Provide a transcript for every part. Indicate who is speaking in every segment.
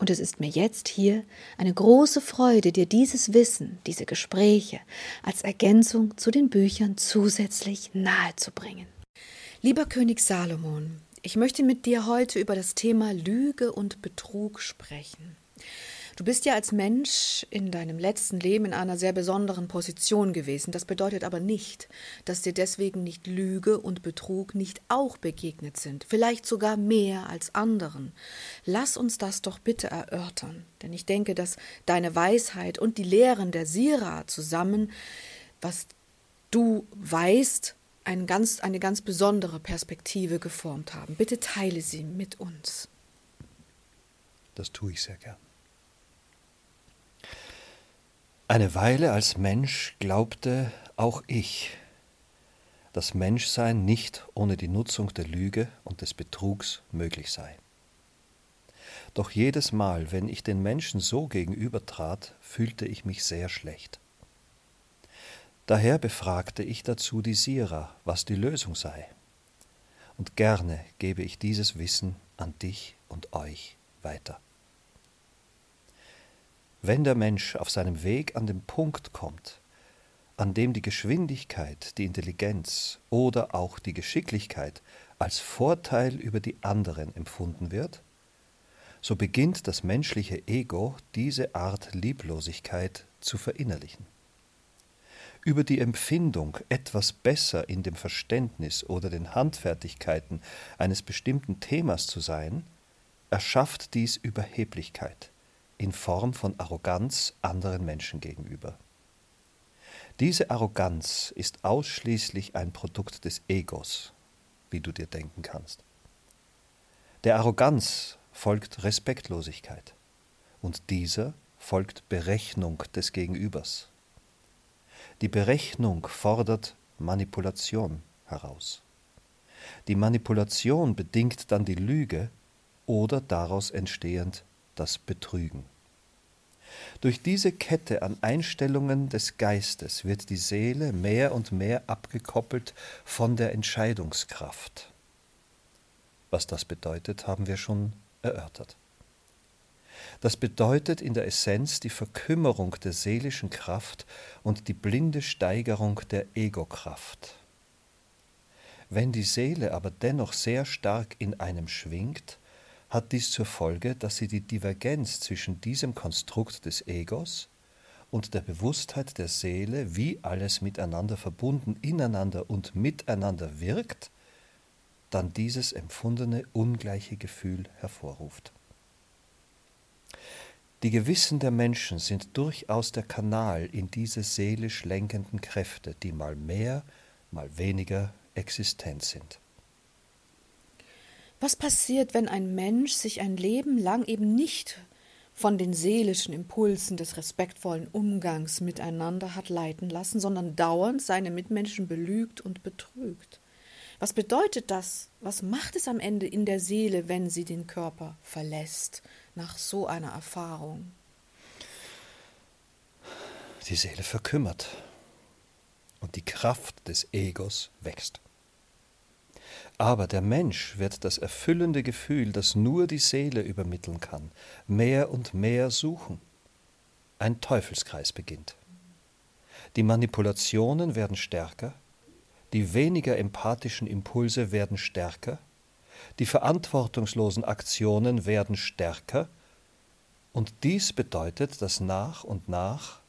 Speaker 1: Und es ist mir jetzt hier eine große Freude, dir dieses Wissen, diese Gespräche als Ergänzung zu den Büchern zusätzlich nahezubringen. Lieber König Salomon, ich möchte mit dir heute über das Thema Lüge und Betrug sprechen. Du bist ja als Mensch in deinem letzten Leben in einer sehr besonderen Position gewesen. Das bedeutet aber nicht, dass dir deswegen nicht Lüge und Betrug nicht auch begegnet sind, vielleicht sogar mehr als anderen. Lass uns das doch bitte erörtern, denn ich denke, dass deine Weisheit und die Lehren der Sira zusammen, was du weißt, eine ganz, eine ganz besondere Perspektive geformt haben. Bitte teile sie mit uns.
Speaker 2: Das tue ich sehr gern. Eine Weile als Mensch glaubte auch ich, dass Menschsein nicht ohne die Nutzung der Lüge und des Betrugs möglich sei. Doch jedes Mal, wenn ich den Menschen so gegenübertrat, fühlte ich mich sehr schlecht. Daher befragte ich dazu die Sira, was die Lösung sei. Und gerne gebe ich dieses Wissen an dich und euch weiter. Wenn der Mensch auf seinem Weg an den Punkt kommt, an dem die Geschwindigkeit, die Intelligenz oder auch die Geschicklichkeit als Vorteil über die anderen empfunden wird, so beginnt das menschliche Ego diese Art Lieblosigkeit zu verinnerlichen. Über die Empfindung, etwas besser in dem Verständnis oder den Handfertigkeiten eines bestimmten Themas zu sein, erschafft dies Überheblichkeit in Form von Arroganz anderen Menschen gegenüber. Diese Arroganz ist ausschließlich ein Produkt des Egos, wie du dir denken kannst. Der Arroganz folgt Respektlosigkeit und dieser folgt Berechnung des Gegenübers. Die Berechnung fordert Manipulation heraus. Die Manipulation bedingt dann die Lüge oder daraus entstehend das Betrügen. Durch diese Kette an Einstellungen des Geistes wird die Seele mehr und mehr abgekoppelt von der Entscheidungskraft. Was das bedeutet, haben wir schon erörtert. Das bedeutet in der Essenz die Verkümmerung der seelischen Kraft und die blinde Steigerung der Egokraft. Wenn die Seele aber dennoch sehr stark in einem schwingt, hat dies zur Folge, dass sie die Divergenz zwischen diesem Konstrukt des Egos und der Bewusstheit der Seele, wie alles miteinander verbunden, ineinander und miteinander wirkt, dann dieses empfundene ungleiche Gefühl hervorruft. Die Gewissen der Menschen sind durchaus der Kanal in diese seelisch lenkenden Kräfte, die mal mehr, mal weniger existent sind.
Speaker 1: Was passiert, wenn ein Mensch sich ein Leben lang eben nicht von den seelischen Impulsen des respektvollen Umgangs miteinander hat leiten lassen, sondern dauernd seine Mitmenschen belügt und betrügt? Was bedeutet das? Was macht es am Ende in der Seele, wenn sie den Körper verlässt, nach so einer Erfahrung?
Speaker 2: Die Seele verkümmert und die Kraft des Egos wächst. Aber der Mensch wird das erfüllende Gefühl, das nur die Seele übermitteln kann, mehr und mehr suchen. Ein Teufelskreis beginnt. Die Manipulationen werden stärker, die weniger empathischen Impulse werden stärker, die verantwortungslosen Aktionen werden stärker, und dies bedeutet, dass nach und nach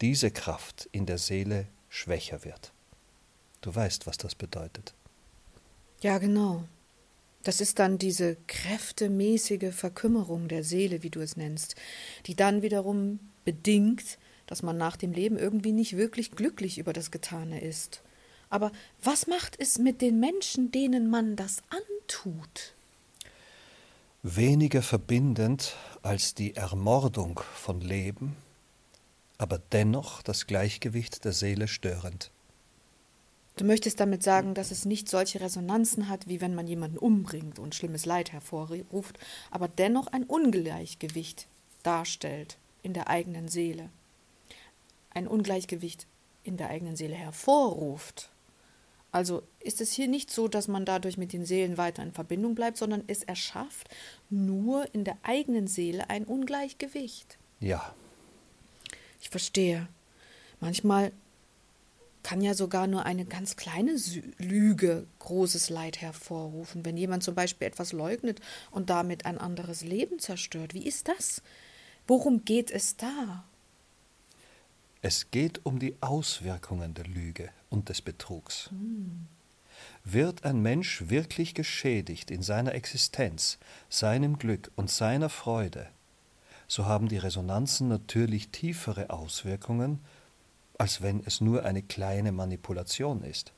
Speaker 2: diese Kraft in der Seele schwächer wird. Du weißt, was das bedeutet.
Speaker 1: Ja, genau. Das ist dann diese kräftemäßige Verkümmerung der Seele, wie du es nennst, die dann wiederum bedingt, dass man nach dem Leben irgendwie nicht wirklich glücklich über das Getane ist. Aber was macht es mit den Menschen, denen man das antut?
Speaker 2: Weniger verbindend als die Ermordung von Leben, aber dennoch das Gleichgewicht der Seele störend.
Speaker 1: Du möchtest damit sagen, dass es nicht solche Resonanzen hat, wie wenn man jemanden umbringt und schlimmes Leid hervorruft, aber dennoch ein Ungleichgewicht darstellt in der eigenen Seele. Ein Ungleichgewicht in der eigenen Seele hervorruft. Also ist es hier nicht so, dass man dadurch mit den Seelen weiter in Verbindung bleibt, sondern es erschafft nur in der eigenen Seele ein Ungleichgewicht.
Speaker 2: Ja.
Speaker 1: Ich verstehe. Manchmal kann ja sogar nur eine ganz kleine Lüge großes Leid hervorrufen. Wenn jemand zum Beispiel etwas leugnet und damit ein anderes Leben zerstört. Wie ist das? Worum geht es da?
Speaker 2: Es geht um die Auswirkungen der Lüge und des Betrugs. Hm. Wird ein Mensch wirklich geschädigt in seiner Existenz, seinem Glück und seiner Freude, so haben die Resonanzen natürlich tiefere Auswirkungen, als wenn es nur eine kleine Manipulation ist.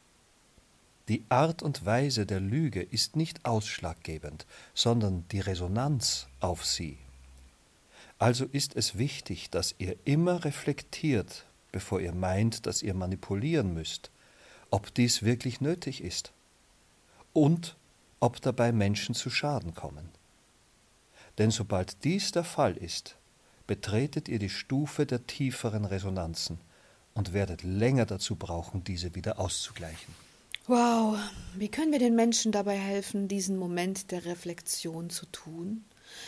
Speaker 2: Die Art und Weise der Lüge ist nicht ausschlaggebend, sondern die Resonanz auf sie. Also ist es wichtig, dass ihr immer reflektiert, bevor ihr meint, dass ihr manipulieren müsst, ob dies wirklich nötig ist und ob dabei Menschen zu Schaden kommen. Denn sobald dies der Fall ist, betretet ihr die Stufe der tieferen Resonanzen, und werdet länger dazu brauchen, diese wieder auszugleichen.
Speaker 1: Wow, wie können wir den Menschen dabei helfen, diesen Moment der Reflexion zu tun?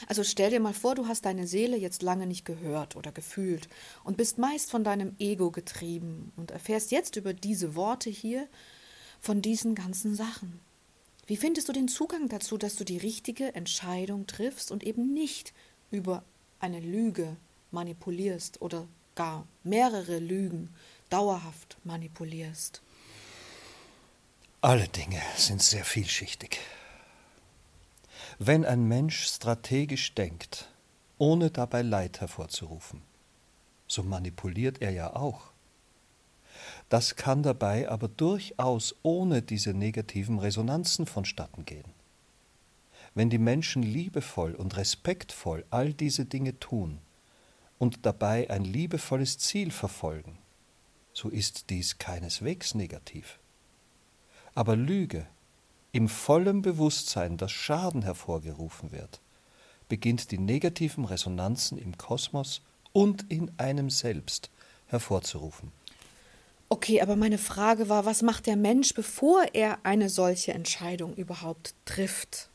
Speaker 1: Also stell dir mal vor, du hast deine Seele jetzt lange nicht gehört oder gefühlt und bist meist von deinem Ego getrieben und erfährst jetzt über diese Worte hier von diesen ganzen Sachen. Wie findest du den Zugang dazu, dass du die richtige Entscheidung triffst und eben nicht über eine Lüge manipulierst oder gar mehrere Lügen dauerhaft manipulierst.
Speaker 2: Alle Dinge sind sehr vielschichtig. Wenn ein Mensch strategisch denkt, ohne dabei Leid hervorzurufen, so manipuliert er ja auch. Das kann dabei aber durchaus ohne diese negativen Resonanzen vonstatten gehen. Wenn die Menschen liebevoll und respektvoll all diese Dinge tun, und dabei ein liebevolles Ziel verfolgen, so ist dies keineswegs negativ. Aber Lüge, im vollen Bewusstsein, dass Schaden hervorgerufen wird, beginnt die negativen Resonanzen im Kosmos und in einem selbst hervorzurufen.
Speaker 1: Okay, aber meine Frage war, was macht der Mensch, bevor er eine solche Entscheidung überhaupt trifft?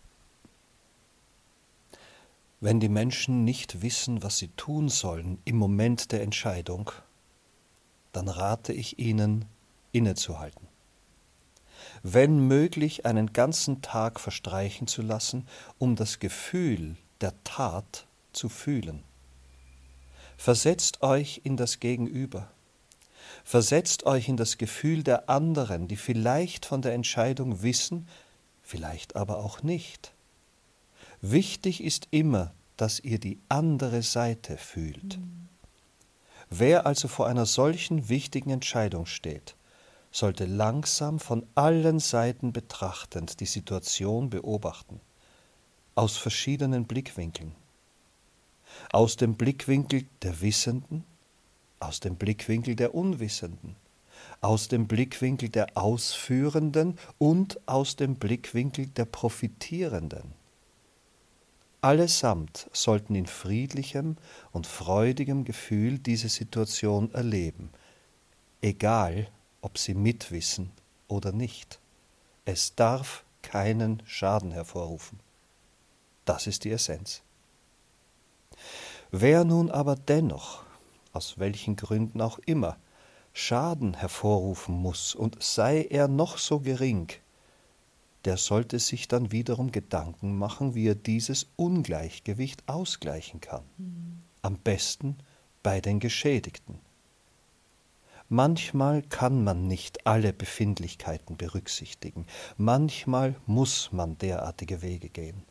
Speaker 2: Wenn die Menschen nicht wissen, was sie tun sollen im Moment der Entscheidung, dann rate ich ihnen, innezuhalten. Wenn möglich, einen ganzen Tag verstreichen zu lassen, um das Gefühl der Tat zu fühlen. Versetzt euch in das Gegenüber. Versetzt euch in das Gefühl der anderen, die vielleicht von der Entscheidung wissen, vielleicht aber auch nicht. Wichtig ist immer, dass ihr die andere Seite fühlt. Mhm. Wer also vor einer solchen wichtigen Entscheidung steht, sollte langsam von allen Seiten betrachtend die Situation beobachten, aus verschiedenen Blickwinkeln. Aus dem Blickwinkel der Wissenden, aus dem Blickwinkel der Unwissenden, aus dem Blickwinkel der Ausführenden und aus dem Blickwinkel der Profitierenden. Allesamt sollten in friedlichem und freudigem Gefühl diese Situation erleben, egal ob sie mitwissen oder nicht. Es darf keinen Schaden hervorrufen. Das ist die Essenz. Wer nun aber dennoch, aus welchen Gründen auch immer, Schaden hervorrufen muss, und sei er noch so gering, der sollte sich dann wiederum Gedanken machen, wie er dieses Ungleichgewicht ausgleichen kann. Mhm. Am besten bei den Geschädigten. Manchmal kann man nicht alle Befindlichkeiten berücksichtigen, manchmal muss man derartige Wege gehen.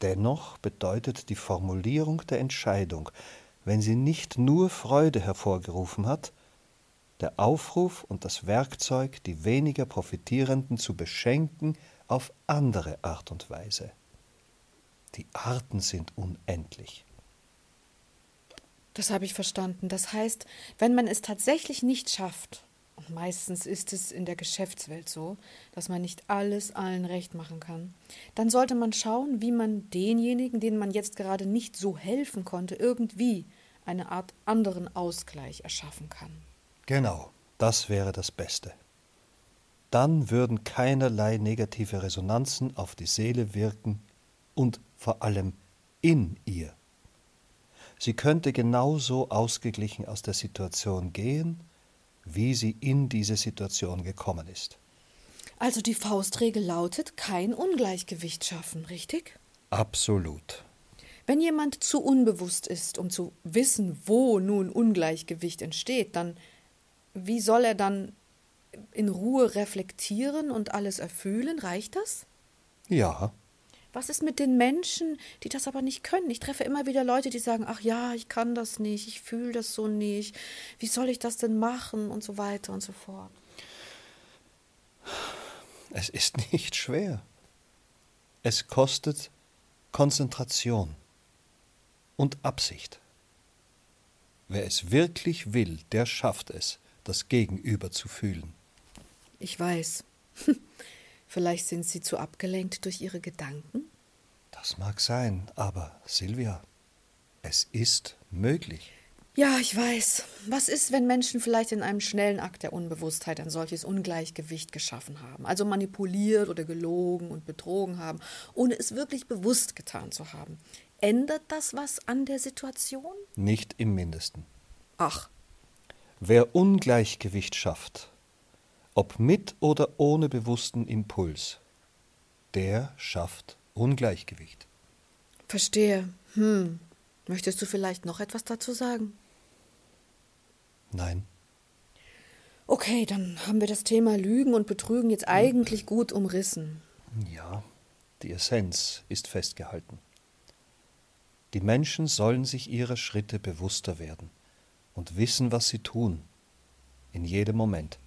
Speaker 2: Dennoch bedeutet die Formulierung der Entscheidung, wenn sie nicht nur Freude hervorgerufen hat, der Aufruf und das Werkzeug, die weniger Profitierenden zu beschenken auf andere Art und Weise. Die Arten sind unendlich.
Speaker 1: Das habe ich verstanden. Das heißt, wenn man es tatsächlich nicht schafft, Und meistens ist es in der Geschäftswelt so, dass man nicht alles allen recht machen kann. Dann sollte man schauen, wie man denjenigen, denen man jetzt gerade nicht so helfen konnte, irgendwie eine Art anderen Ausgleich erschaffen kann.
Speaker 2: Genau, das wäre das Beste. Dann würden keinerlei negative Resonanzen auf die Seele wirken und vor allem in ihr. Sie könnte genauso ausgeglichen aus der Situation gehen, wie sie in diese Situation gekommen ist.
Speaker 1: Also die Faustregel lautet, kein Ungleichgewicht schaffen, richtig?
Speaker 2: Absolut.
Speaker 1: Wenn jemand zu unbewusst ist, um zu wissen, wo nun Ungleichgewicht entsteht, dann wie soll er dann in Ruhe reflektieren und alles erfühlen? Reicht das?
Speaker 2: Ja.
Speaker 1: Was ist mit den Menschen, die das aber nicht können? Ich treffe immer wieder Leute, die sagen, ach ja, ich kann das nicht, ich fühle das so nicht, wie soll ich das denn machen und so weiter und so fort.
Speaker 2: Es ist nicht schwer. Es kostet Konzentration und Absicht. Wer es wirklich will, der schafft es, das Gegenüber zu fühlen.
Speaker 1: Ich weiß. Vielleicht sind Sie zu abgelenkt durch Ihre Gedanken?
Speaker 2: Das mag sein, aber Silvia, es ist möglich.
Speaker 1: Ja, ich weiß. Was ist, wenn Menschen vielleicht in einem schnellen Akt der Unbewusstheit ein solches Ungleichgewicht geschaffen haben, also manipuliert oder gelogen und betrogen haben, ohne es wirklich bewusst getan zu haben? Ändert das was an der Situation?
Speaker 2: Nicht im mindesten.
Speaker 1: Ach.
Speaker 2: Wer Ungleichgewicht schafft, ob mit oder ohne bewussten Impuls, der schafft Ungleichgewicht.
Speaker 1: Verstehe. Hm. Möchtest du vielleicht noch etwas dazu sagen?
Speaker 2: Nein.
Speaker 1: Okay, dann haben wir das Thema Lügen und Betrügen jetzt eigentlich gut umrissen.
Speaker 2: Ja, die Essenz ist festgehalten. Die Menschen sollen sich ihrer Schritte bewusster werden und wissen, was sie tun, in jedem Moment.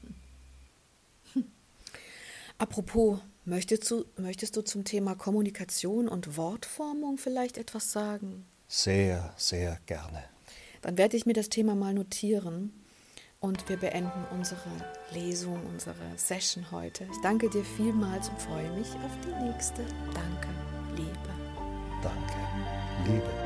Speaker 1: Apropos, möchtest du, möchtest du zum Thema Kommunikation und Wortformung vielleicht etwas sagen?
Speaker 2: Sehr, sehr gerne.
Speaker 1: Dann werde ich mir das Thema mal notieren und wir beenden unsere Lesung, unsere Session heute. Ich danke dir vielmals und freue mich auf die nächste. Danke, Liebe.
Speaker 2: Danke, Liebe.